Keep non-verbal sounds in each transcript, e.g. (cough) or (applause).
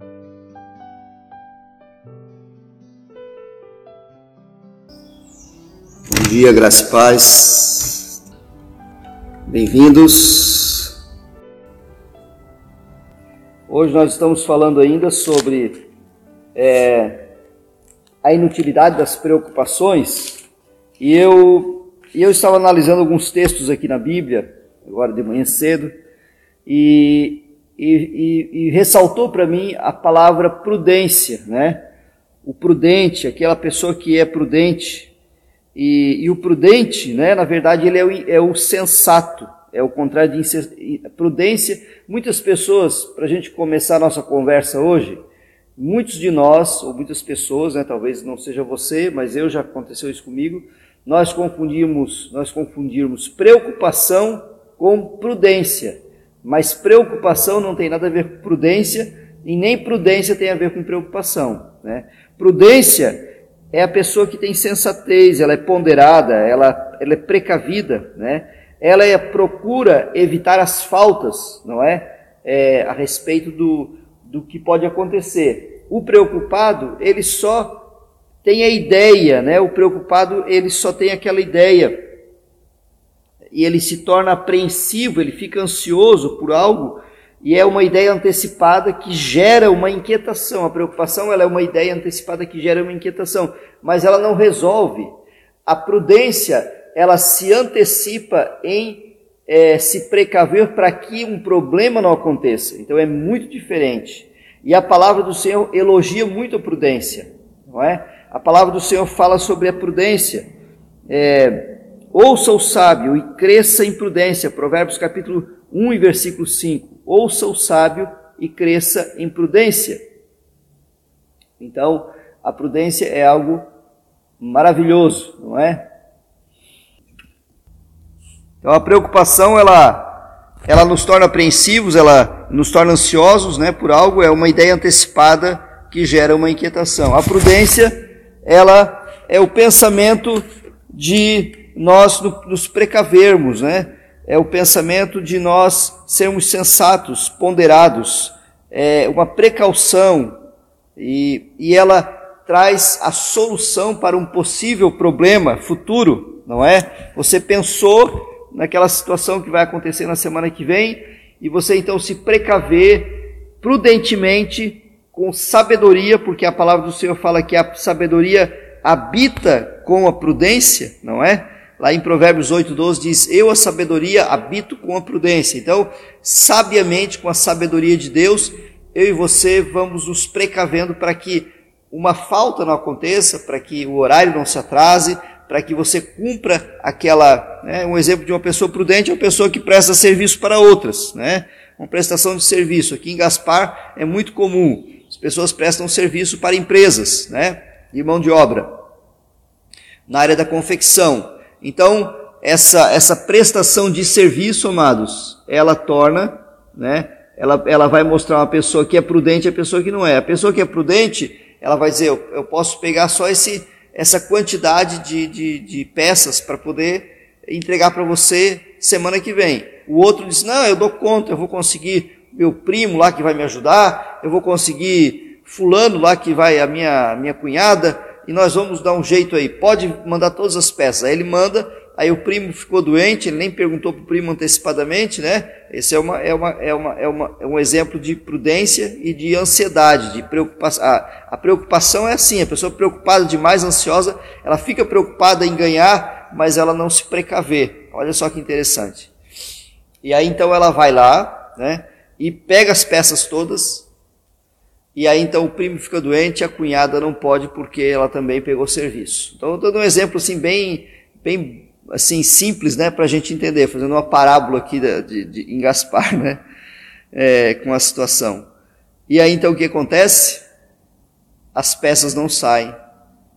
Bom dia, graças e paz. Bem-vindos. Hoje nós estamos falando ainda sobre é, a inutilidade das preocupações e eu, e eu estava analisando alguns textos aqui na Bíblia, agora de manhã cedo, e, e, e, e ressaltou para mim a palavra prudência, né? O prudente, aquela pessoa que é prudente, e, e, o prudente, né, na verdade, ele é o, é o sensato, é o contrário de prudência. Muitas pessoas, para a gente começar a nossa conversa hoje, muitos de nós, ou muitas pessoas, né, talvez não seja você, mas eu já aconteceu isso comigo, nós confundimos, nós confundimos preocupação com prudência. Mas preocupação não tem nada a ver com prudência, e nem prudência tem a ver com preocupação. Né? Prudência é a pessoa que tem sensatez, ela é ponderada, ela, ela é precavida, né? ela é, procura evitar as faltas, não é? é? A respeito do, do que pode acontecer. O preocupado, ele só tem a ideia, né? O preocupado, ele só tem aquela ideia. E ele se torna apreensivo, ele fica ansioso por algo e é uma ideia antecipada que gera uma inquietação. A preocupação ela é uma ideia antecipada que gera uma inquietação, mas ela não resolve. A prudência ela se antecipa em é, se precaver para que um problema não aconteça. Então é muito diferente. E a palavra do Senhor elogia muito a prudência, não é? A palavra do Senhor fala sobre a prudência. É, Ouça o sábio e cresça em prudência. Provérbios capítulo 1 e versículo 5 ouça o sábio e cresça em prudência. Então, a prudência é algo maravilhoso, não é? Então, a preocupação, ela, ela nos torna apreensivos, ela nos torna ansiosos, né, por algo, é uma ideia antecipada que gera uma inquietação. A prudência, ela é o pensamento de nós nos precavermos, né? é o pensamento de nós sermos sensatos, ponderados, é uma precaução, e, e ela traz a solução para um possível problema futuro, não é? Você pensou naquela situação que vai acontecer na semana que vem, e você então se precaver prudentemente, com sabedoria, porque a palavra do Senhor fala que a sabedoria habita com a prudência, não é? Lá em Provérbios 8, 12 diz: Eu, a sabedoria, habito com a prudência. Então, sabiamente, com a sabedoria de Deus, eu e você vamos nos precavendo para que uma falta não aconteça, para que o horário não se atrase, para que você cumpra aquela. Né, um exemplo de uma pessoa prudente é uma pessoa que presta serviço para outras. Né? Uma prestação de serviço. Aqui em Gaspar é muito comum. As pessoas prestam serviço para empresas né, de mão de obra. Na área da confecção então, essa, essa prestação de serviço, amados, ela torna, né, ela, ela vai mostrar uma pessoa que é prudente e a pessoa que não é. A pessoa que é prudente, ela vai dizer, eu, eu posso pegar só esse, essa quantidade de, de, de peças para poder entregar para você semana que vem. O outro diz, não, eu dou conta, eu vou conseguir meu primo lá que vai me ajudar, eu vou conseguir fulano lá que vai, a minha, minha cunhada, e nós vamos dar um jeito aí. Pode mandar todas as peças. Aí ele manda, aí o primo ficou doente, ele nem perguntou para o primo antecipadamente, né? Esse é, uma, é, uma, é, uma, é, uma, é um exemplo de prudência e de ansiedade, de preocupação. A, a preocupação é assim, a pessoa preocupada demais, ansiosa, ela fica preocupada em ganhar, mas ela não se precaver. Olha só que interessante. E aí então ela vai lá, né? E pega as peças todas, e aí então o primo fica doente, a cunhada não pode porque ela também pegou serviço. Então, dando um exemplo assim bem, bem assim simples, né, para a gente entender, fazendo uma parábola aqui de, de, de em Gaspar, (laughs) né, é, com a situação. E aí então o que acontece? As peças não saem,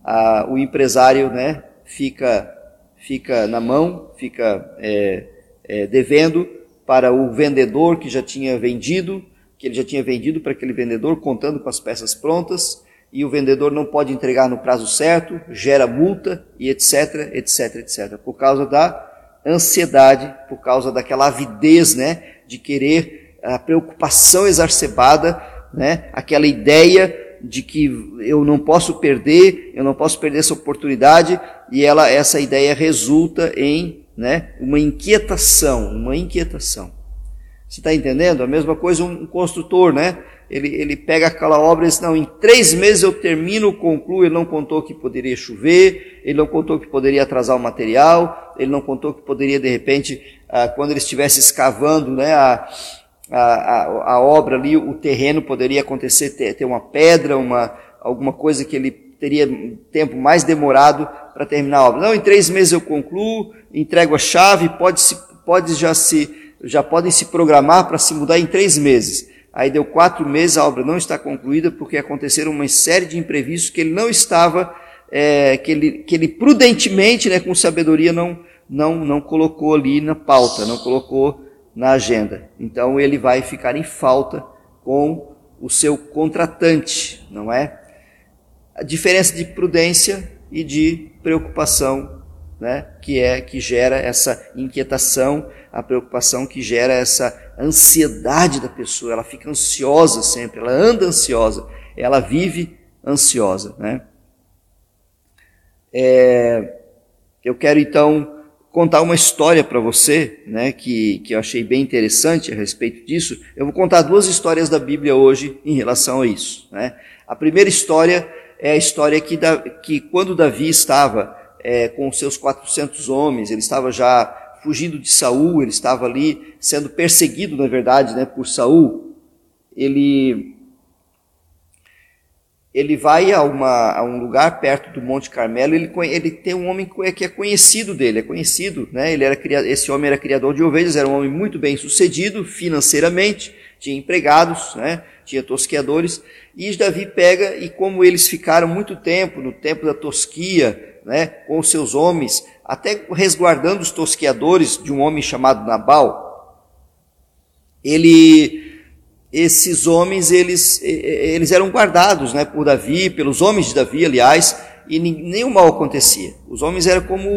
a, o empresário, né, fica, fica na mão, fica é, é, devendo para o vendedor que já tinha vendido que ele já tinha vendido para aquele vendedor, contando com as peças prontas, e o vendedor não pode entregar no prazo certo, gera multa e etc, etc, etc, por causa da ansiedade, por causa daquela avidez, né, de querer a preocupação exacerbada né? Aquela ideia de que eu não posso perder, eu não posso perder essa oportunidade, e ela, essa ideia resulta em né, uma inquietação, uma inquietação. Você está entendendo? A mesma coisa um construtor, né? Ele, ele pega aquela obra e diz, não, em três meses eu termino, concluo, ele não contou que poderia chover, ele não contou que poderia atrasar o material, ele não contou que poderia, de repente, ah, quando ele estivesse escavando, né, a, a, a, obra ali, o terreno poderia acontecer, ter, ter uma pedra, uma, alguma coisa que ele teria tempo mais demorado para terminar a obra. Não, em três meses eu concluo, entrego a chave, pode, se, pode já, se, já podem se programar para se mudar em três meses. Aí deu quatro meses, a obra não está concluída porque aconteceram uma série de imprevistos que ele não estava, é, que, ele, que ele prudentemente, né, com sabedoria, não, não, não colocou ali na pauta, não colocou na agenda. Então ele vai ficar em falta com o seu contratante, não é? A diferença de prudência e de preocupação, né, que é que gera essa inquietação, a preocupação que gera essa ansiedade da pessoa, ela fica ansiosa sempre, ela anda ansiosa, ela vive ansiosa, né? É, eu quero então contar uma história para você, né, que, que eu achei bem interessante a respeito disso. Eu vou contar duas histórias da Bíblia hoje em relação a isso. Né? A primeira história é a história que, da, que quando Davi estava é, com seus 400 homens, ele estava já fugindo de Saul, ele estava ali sendo perseguido, na verdade, né, por Saul. Ele ele vai a, uma, a, um lugar perto do Monte Carmelo, ele, ele tem um homem que é conhecido dele, é conhecido, né? Ele era, esse homem era criador de ovelhas, era um homem muito bem sucedido financeiramente, tinha empregados, né? tinha tosqueadores, e Davi pega, e como eles ficaram muito tempo, no tempo da tosquia, né? com seus homens, até resguardando os tosqueadores de um homem chamado Nabal, ele esses homens eles, eles eram guardados né, por Davi, pelos homens de Davi, aliás, e nenhum mal acontecia. Os homens eram como,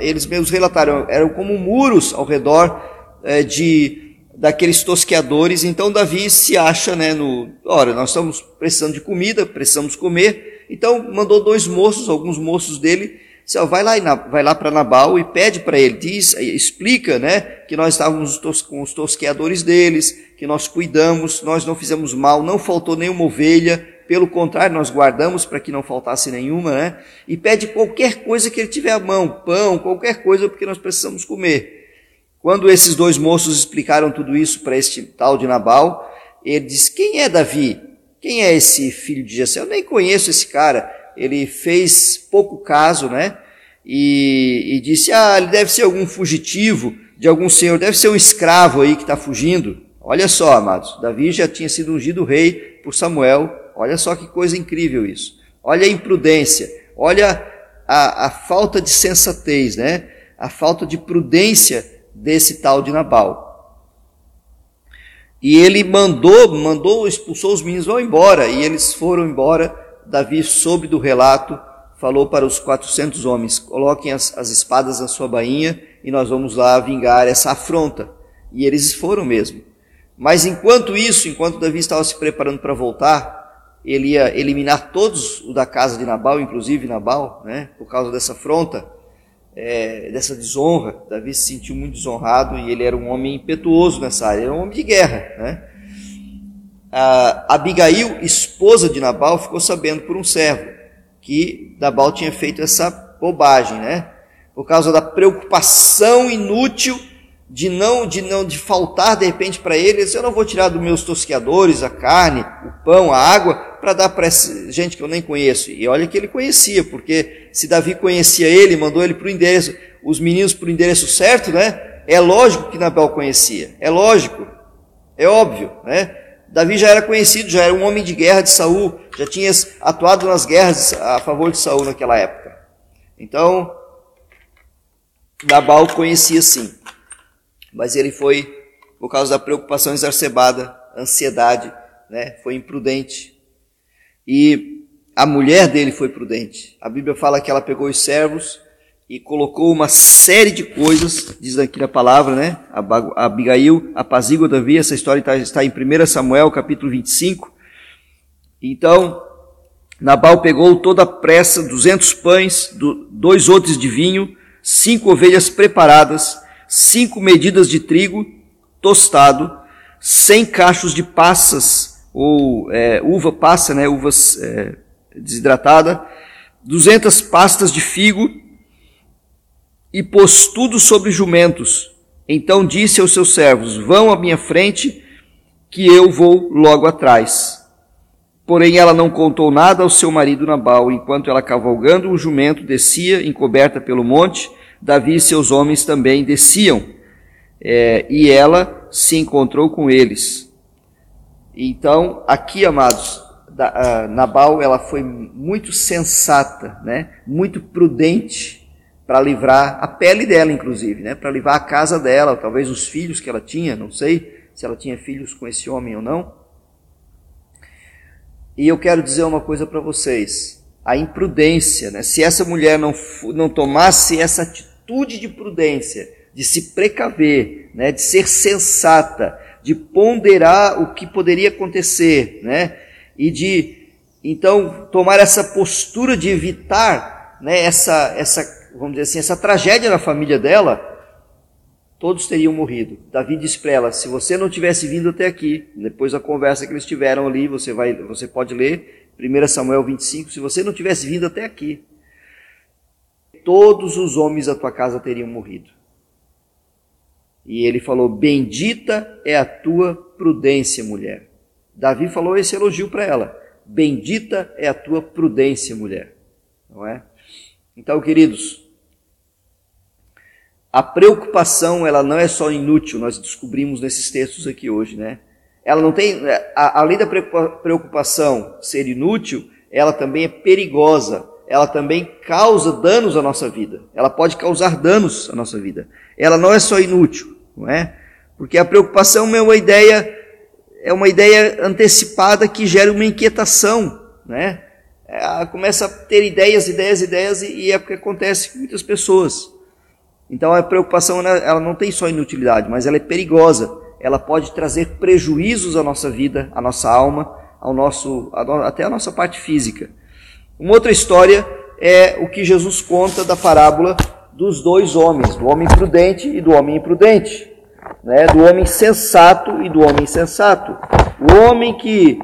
eles mesmos relataram, eram como muros ao redor é, de daqueles tosqueadores. Então Davi se acha, né, no, ora, nós estamos precisando de comida, precisamos comer. Então mandou dois moços, alguns moços dele, Disse, vai lá, vai lá para Nabal e pede para ele, diz, explica, né, que nós estávamos com os tosqueadores deles, que nós cuidamos, nós não fizemos mal, não faltou nenhuma ovelha, pelo contrário, nós guardamos para que não faltasse nenhuma, né? E pede qualquer coisa que ele tiver à mão, pão, qualquer coisa, porque nós precisamos comer. Quando esses dois moços explicaram tudo isso para este tal de Nabal, ele disse: Quem é Davi? Quem é esse filho de Jessé? Eu nem conheço esse cara ele fez pouco caso, né? E, e, disse: Ah, ele deve ser algum fugitivo de algum senhor, deve ser um escravo aí que está fugindo. Olha só, amados, Davi já tinha sido ungido rei por Samuel. Olha só que coisa incrível isso. Olha a imprudência, olha a, a falta de sensatez, né? A falta de prudência desse tal de Nabal. E ele mandou, mandou, expulsou os meninos, vão embora. E eles foram embora Davi soube do relato, falou para os 400 homens: coloquem as, as espadas na sua bainha e nós vamos lá vingar essa afronta. E eles foram mesmo. Mas enquanto isso, enquanto Davi estava se preparando para voltar, ele ia eliminar todos o da casa de Nabal, inclusive Nabal, né, por causa dessa afronta, é, dessa desonra. Davi se sentiu muito desonrado e ele era um homem impetuoso nessa área, era um homem de guerra. Né? Abigail, esposa de Nabal, ficou sabendo por um servo que Nabal tinha feito essa bobagem, né? Por causa da preocupação inútil de não de não de faltar de repente para ele, eu não vou tirar dos meus tosqueadores a carne, o pão, a água para dar para gente que eu nem conheço. E olha que ele conhecia, porque se Davi conhecia ele, mandou ele para o endereço, os meninos para o endereço certo, né? É lógico que Nabal conhecia, é lógico, é óbvio, né? Davi já era conhecido, já era um homem de guerra de Saul, já tinha atuado nas guerras a favor de Saul naquela época. Então, Nabal conhecia sim, mas ele foi, por causa da preocupação exacerbada, ansiedade, né, foi imprudente. E a mulher dele foi prudente. A Bíblia fala que ela pegou os servos e colocou uma série de coisas, diz aqui na palavra, né? Abigail apazigua Davi, essa história está, está em 1 Samuel, capítulo 25. Então, Nabal pegou toda a pressa, duzentos pães, dois outros de vinho, cinco ovelhas preparadas, cinco medidas de trigo tostado, cem cachos de passas, ou é, uva passa, né, uvas é, desidratada, duzentas pastas de figo, e pôs tudo sobre jumentos. Então disse aos seus servos, vão à minha frente, que eu vou logo atrás. Porém, ela não contou nada ao seu marido Nabal, enquanto ela cavalgando um jumento descia, encoberta pelo monte, Davi e seus homens também desciam, é, e ela se encontrou com eles. Então, aqui, amados, da, Nabal, ela foi muito sensata, né? muito prudente para livrar a pele dela, inclusive, né? para livrar a casa dela, talvez os filhos que ela tinha, não sei se ela tinha filhos com esse homem ou não. E eu quero dizer uma coisa para vocês: a imprudência, né? se essa mulher não, não tomasse essa atitude de prudência, de se precaver, né? de ser sensata, de ponderar o que poderia acontecer, né? e de então tomar essa postura de evitar né? essa, essa, vamos dizer assim, essa tragédia na família dela, todos teriam morrido. Davi disse para ela: se você não tivesse vindo até aqui, depois da conversa que eles tiveram ali, você vai, você pode ler 1 Samuel 25, se você não tivesse vindo até aqui, todos os homens da tua casa teriam morrido. E ele falou: Bendita é a tua prudência, mulher. Davi falou esse elogio para ela: Bendita é a tua prudência, mulher. Não é? Então, queridos, a preocupação, ela não é só inútil, nós descobrimos nesses textos aqui hoje, né? Ela não tem, além da preocupação ser inútil, ela também é perigosa, ela também causa danos à nossa vida. Ela pode causar danos à nossa vida. Ela não é só inútil, não é? Porque a preocupação é uma ideia, é uma ideia antecipada que gera uma inquietação, né? Começa a ter ideias, ideias, ideias e é o que acontece com muitas pessoas. Então a preocupação ela não tem só inutilidade, mas ela é perigosa. Ela pode trazer prejuízos à nossa vida, à nossa alma, ao nosso, até à nossa parte física. Uma outra história é o que Jesus conta da parábola dos dois homens, do homem prudente e do homem imprudente, né? do homem sensato e do homem insensato. O homem que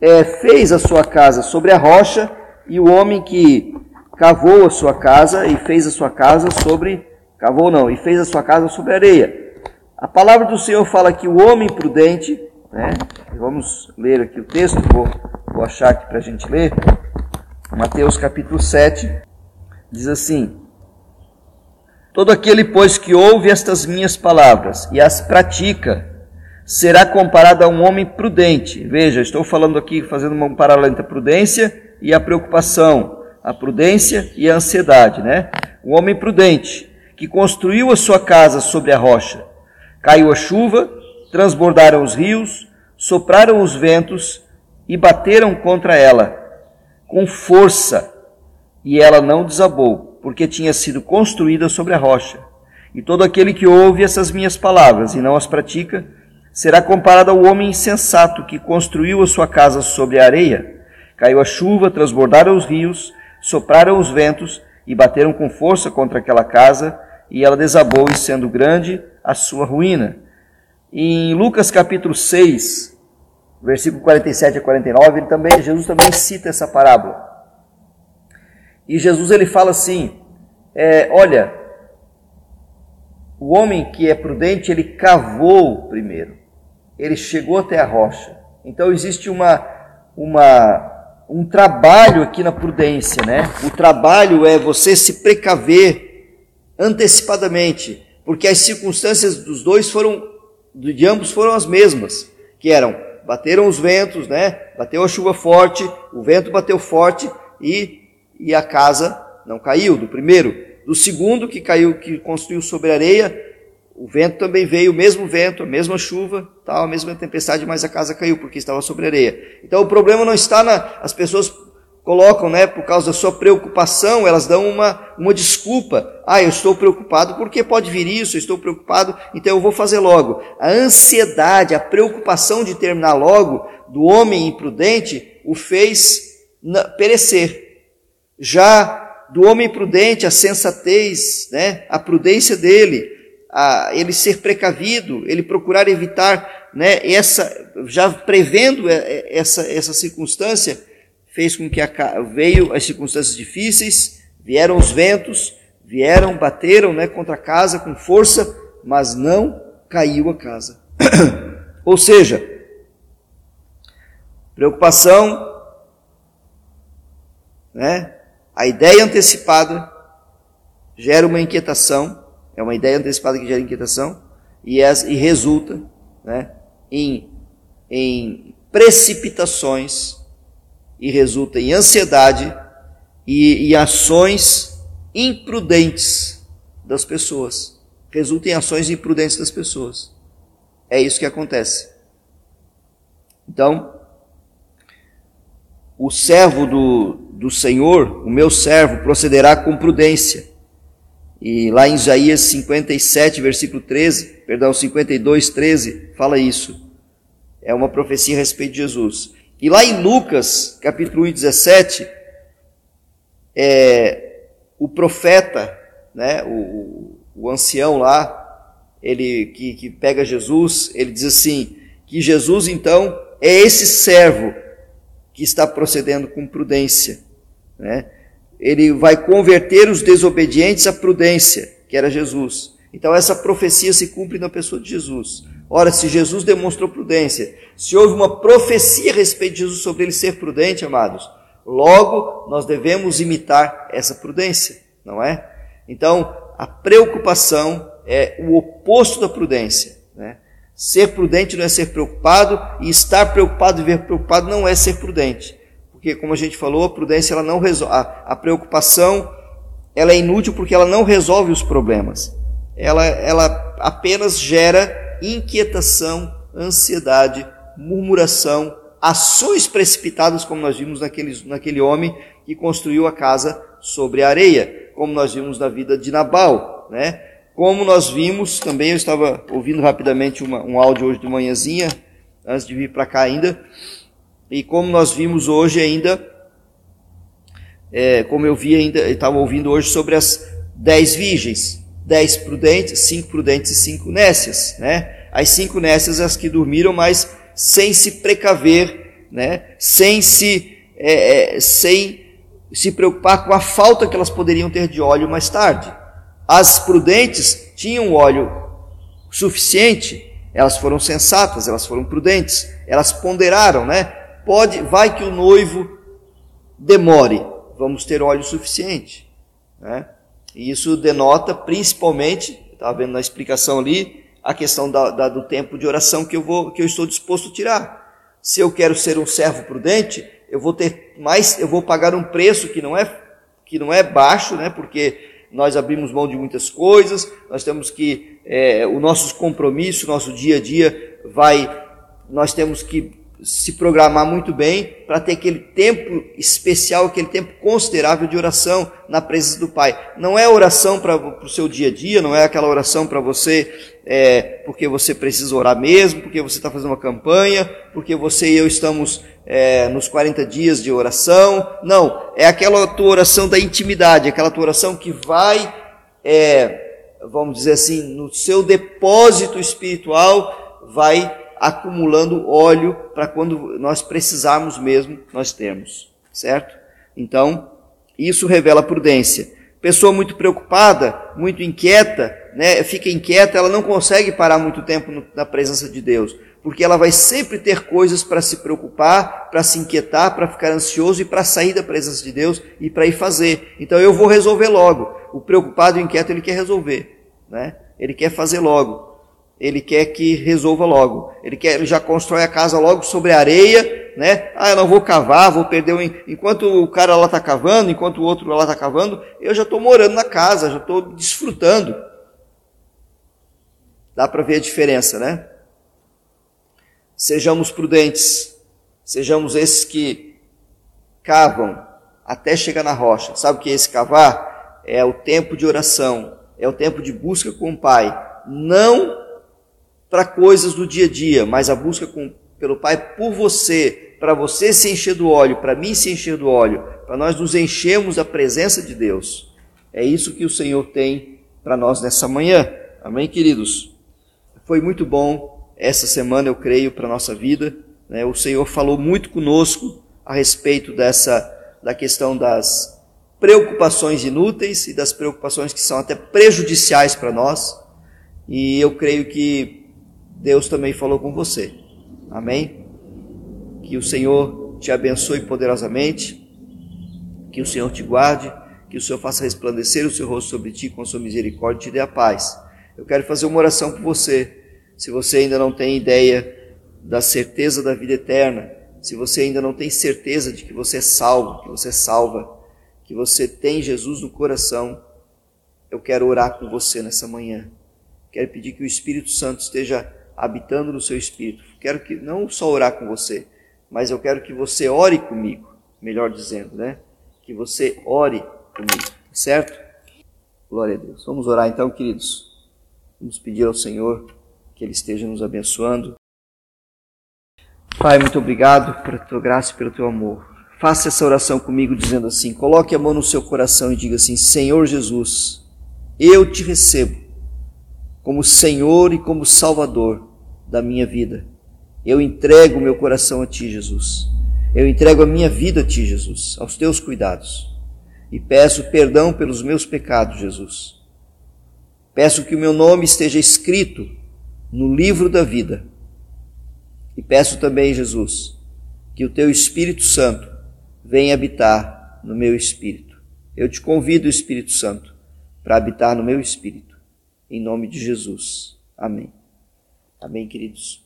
é, fez a sua casa sobre a rocha e o homem que cavou a sua casa e fez a sua casa sobre Cavou não, e fez a sua casa sobre areia. A palavra do Senhor fala que o homem prudente, né? Vamos ler aqui o texto, vou, vou achar aqui para a gente ler. Mateus capítulo 7 diz assim: Todo aquele, pois, que ouve estas minhas palavras e as pratica, será comparado a um homem prudente. Veja, estou falando aqui, fazendo um paralelo entre a prudência e a preocupação, a prudência e a ansiedade, né? Um homem prudente que construiu a sua casa sobre a rocha. Caiu a chuva, transbordaram os rios, sopraram os ventos e bateram contra ela com força, e ela não desabou, porque tinha sido construída sobre a rocha. E todo aquele que ouve essas minhas palavras e não as pratica, será comparado ao homem insensato que construiu a sua casa sobre a areia. Caiu a chuva, transbordaram os rios, sopraram os ventos e bateram com força contra aquela casa, e ela desabou, e sendo grande a sua ruína. em Lucas capítulo 6, versículo 47 a 49, ele também, Jesus também cita essa parábola. E Jesus ele fala assim: é, olha, o homem que é prudente, ele cavou primeiro, ele chegou até a rocha. Então existe uma, uma, um trabalho aqui na prudência, né? O trabalho é você se precaver antecipadamente, porque as circunstâncias dos dois foram, de ambos foram as mesmas, que eram, bateram os ventos, né? Bateu a chuva forte, o vento bateu forte e, e a casa não caiu, do primeiro. Do segundo que caiu, que construiu sobre areia, o vento também veio, o mesmo vento, a mesma chuva, tal, a mesma tempestade, mas a casa caiu porque estava sobre areia. Então o problema não está na as pessoas colocam, né, por causa da sua preocupação, elas dão uma, uma desculpa. Ah, eu estou preocupado porque pode vir isso, eu estou preocupado, então eu vou fazer logo. A ansiedade, a preocupação de terminar logo do homem imprudente o fez perecer. Já do homem prudente, a sensatez, né, a prudência dele, a ele ser precavido, ele procurar evitar, né, essa, já prevendo essa, essa circunstância, fez com que a, veio as circunstâncias difíceis, vieram os ventos, vieram, bateram né, contra a casa com força, mas não caiu a casa. (clears throat) Ou seja, preocupação, né, a ideia antecipada gera uma inquietação, é uma ideia antecipada que gera inquietação, e, é, e resulta né, em, em precipitações e resulta em ansiedade e, e ações imprudentes das pessoas. Resulta em ações imprudentes das pessoas. É isso que acontece. Então, o servo do, do Senhor, o meu servo, procederá com prudência. E lá em Isaías 57, versículo 13, perdão, 52, 13, fala isso. É uma profecia a respeito de Jesus. E lá em Lucas, capítulo 1, 17, é, o profeta, né, o, o ancião lá, ele que, que pega Jesus, ele diz assim, que Jesus então é esse servo que está procedendo com prudência, né? Ele vai converter os desobedientes à prudência, que era Jesus. Então essa profecia se cumpre na pessoa de Jesus. Ora, se Jesus demonstrou prudência, se houve uma profecia a respeito de Jesus sobre ele ser prudente, amados, logo nós devemos imitar essa prudência, não é? Então, a preocupação é o oposto da prudência. Né? Ser prudente não é ser preocupado, e estar preocupado e ver preocupado não é ser prudente. Porque, como a gente falou, a prudência ela não resolve. A, a preocupação ela é inútil porque ela não resolve os problemas. Ela, ela apenas gera inquietação, ansiedade, murmuração, ações precipitadas, como nós vimos naquele, naquele homem que construiu a casa sobre a areia, como nós vimos na vida de Nabal, né? Como nós vimos, também eu estava ouvindo rapidamente uma, um áudio hoje de manhãzinha, antes de vir para cá ainda, e como nós vimos hoje ainda, é, como eu vi ainda, estava ouvindo hoje sobre as dez virgens, dez prudentes, cinco prudentes e cinco nécias, né? As cinco nécias as que dormiram, mas sem se precaver, né? Sem se, é, é, sem se preocupar com a falta que elas poderiam ter de óleo mais tarde. As prudentes tinham óleo suficiente, elas foram sensatas, elas foram prudentes, elas ponderaram, né? Pode, vai que o noivo demore, vamos ter óleo suficiente, né? E isso denota principalmente, estava vendo na explicação ali, a questão da, da, do tempo de oração que eu, vou, que eu estou disposto a tirar. Se eu quero ser um servo prudente, eu vou ter mais, eu vou pagar um preço que não é, que não é baixo, né? porque nós abrimos mão de muitas coisas, nós temos que, é, o nosso compromisso, nosso dia a dia vai, nós temos que se programar muito bem para ter aquele tempo especial, aquele tempo considerável de oração na presença do Pai. Não é oração para o seu dia a dia, não é aquela oração para você é, porque você precisa orar mesmo, porque você está fazendo uma campanha, porque você e eu estamos é, nos 40 dias de oração. Não, é aquela tua oração da intimidade, aquela tua oração que vai, é, vamos dizer assim, no seu depósito espiritual, vai acumulando óleo para quando nós precisarmos mesmo, nós temos, certo? Então, isso revela prudência. Pessoa muito preocupada, muito inquieta, né, fica inquieta, ela não consegue parar muito tempo na presença de Deus, porque ela vai sempre ter coisas para se preocupar, para se inquietar, para ficar ansioso e para sair da presença de Deus e para ir fazer. Então eu vou resolver logo. O preocupado e inquieto ele quer resolver, né? Ele quer fazer logo ele quer que resolva logo. Ele quer, ele já constrói a casa logo sobre a areia, né? Ah, eu não vou cavar, vou perder o. Enquanto o cara lá está cavando, enquanto o outro lá está cavando, eu já estou morando na casa, já estou desfrutando. Dá para ver a diferença, né? Sejamos prudentes, sejamos esses que cavam até chegar na rocha. Sabe o que é esse cavar? É o tempo de oração, é o tempo de busca com o Pai. Não para coisas do dia a dia, mas a busca com, pelo Pai por você, para você se encher do óleo, para mim se encher do óleo, para nós nos enchermos da presença de Deus. É isso que o Senhor tem para nós nessa manhã. Amém, queridos? Foi muito bom essa semana, eu creio, para a nossa vida. Né? O Senhor falou muito conosco a respeito dessa da questão das preocupações inúteis e das preocupações que são até prejudiciais para nós. E eu creio que Deus também falou com você. Amém? Que o Senhor te abençoe poderosamente, que o Senhor te guarde, que o Senhor faça resplandecer o seu rosto sobre ti com a sua misericórdia e te dê a paz. Eu quero fazer uma oração por você. Se você ainda não tem ideia da certeza da vida eterna, se você ainda não tem certeza de que você é salvo, que você é salva, que você tem Jesus no coração, eu quero orar com você nessa manhã. Quero pedir que o Espírito Santo esteja habitando no seu espírito. Quero que não só orar com você, mas eu quero que você ore comigo, melhor dizendo, né? Que você ore comigo, tá certo? Glória a Deus. Vamos orar então, queridos. Vamos pedir ao Senhor que Ele esteja nos abençoando. Pai, muito obrigado pela tua graça e pelo teu amor. Faça essa oração comigo dizendo assim: coloque a mão no seu coração e diga assim: Senhor Jesus, eu te recebo como Senhor e como Salvador da minha vida. Eu entrego o meu coração a ti, Jesus. Eu entrego a minha vida a ti, Jesus, aos teus cuidados. E peço perdão pelos meus pecados, Jesus. Peço que o meu nome esteja escrito no livro da vida e peço também, Jesus, que o teu Espírito Santo venha habitar no meu espírito. Eu te convido, Espírito Santo, para habitar no meu espírito. Em nome de Jesus. Amém. Amém, queridos.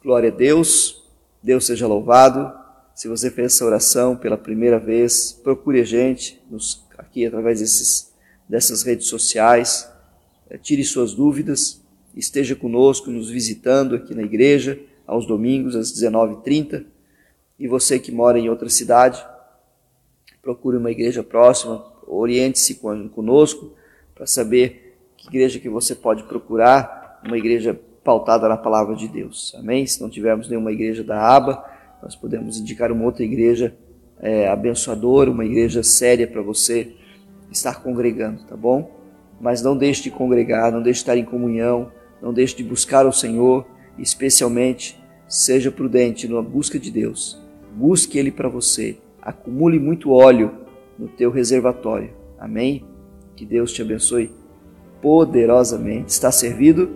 Glória a Deus. Deus seja louvado. Se você fez essa oração pela primeira vez, procure a gente nos, aqui através desses, dessas redes sociais. Eh, tire suas dúvidas. Esteja conosco, nos visitando aqui na igreja aos domingos, às 19h30. E você que mora em outra cidade, procure uma igreja próxima, oriente-se conosco para saber que igreja que você pode procurar, uma igreja pautada na palavra de Deus. Amém? Se não tivermos nenhuma igreja da aba, nós podemos indicar uma outra igreja é, abençoadora, uma igreja séria para você estar congregando, tá bom? Mas não deixe de congregar, não deixe de estar em comunhão, não deixe de buscar o Senhor, especialmente Seja prudente na busca de Deus. Busque Ele para você. Acumule muito óleo no teu reservatório. Amém? Que Deus te abençoe poderosamente. Está servido?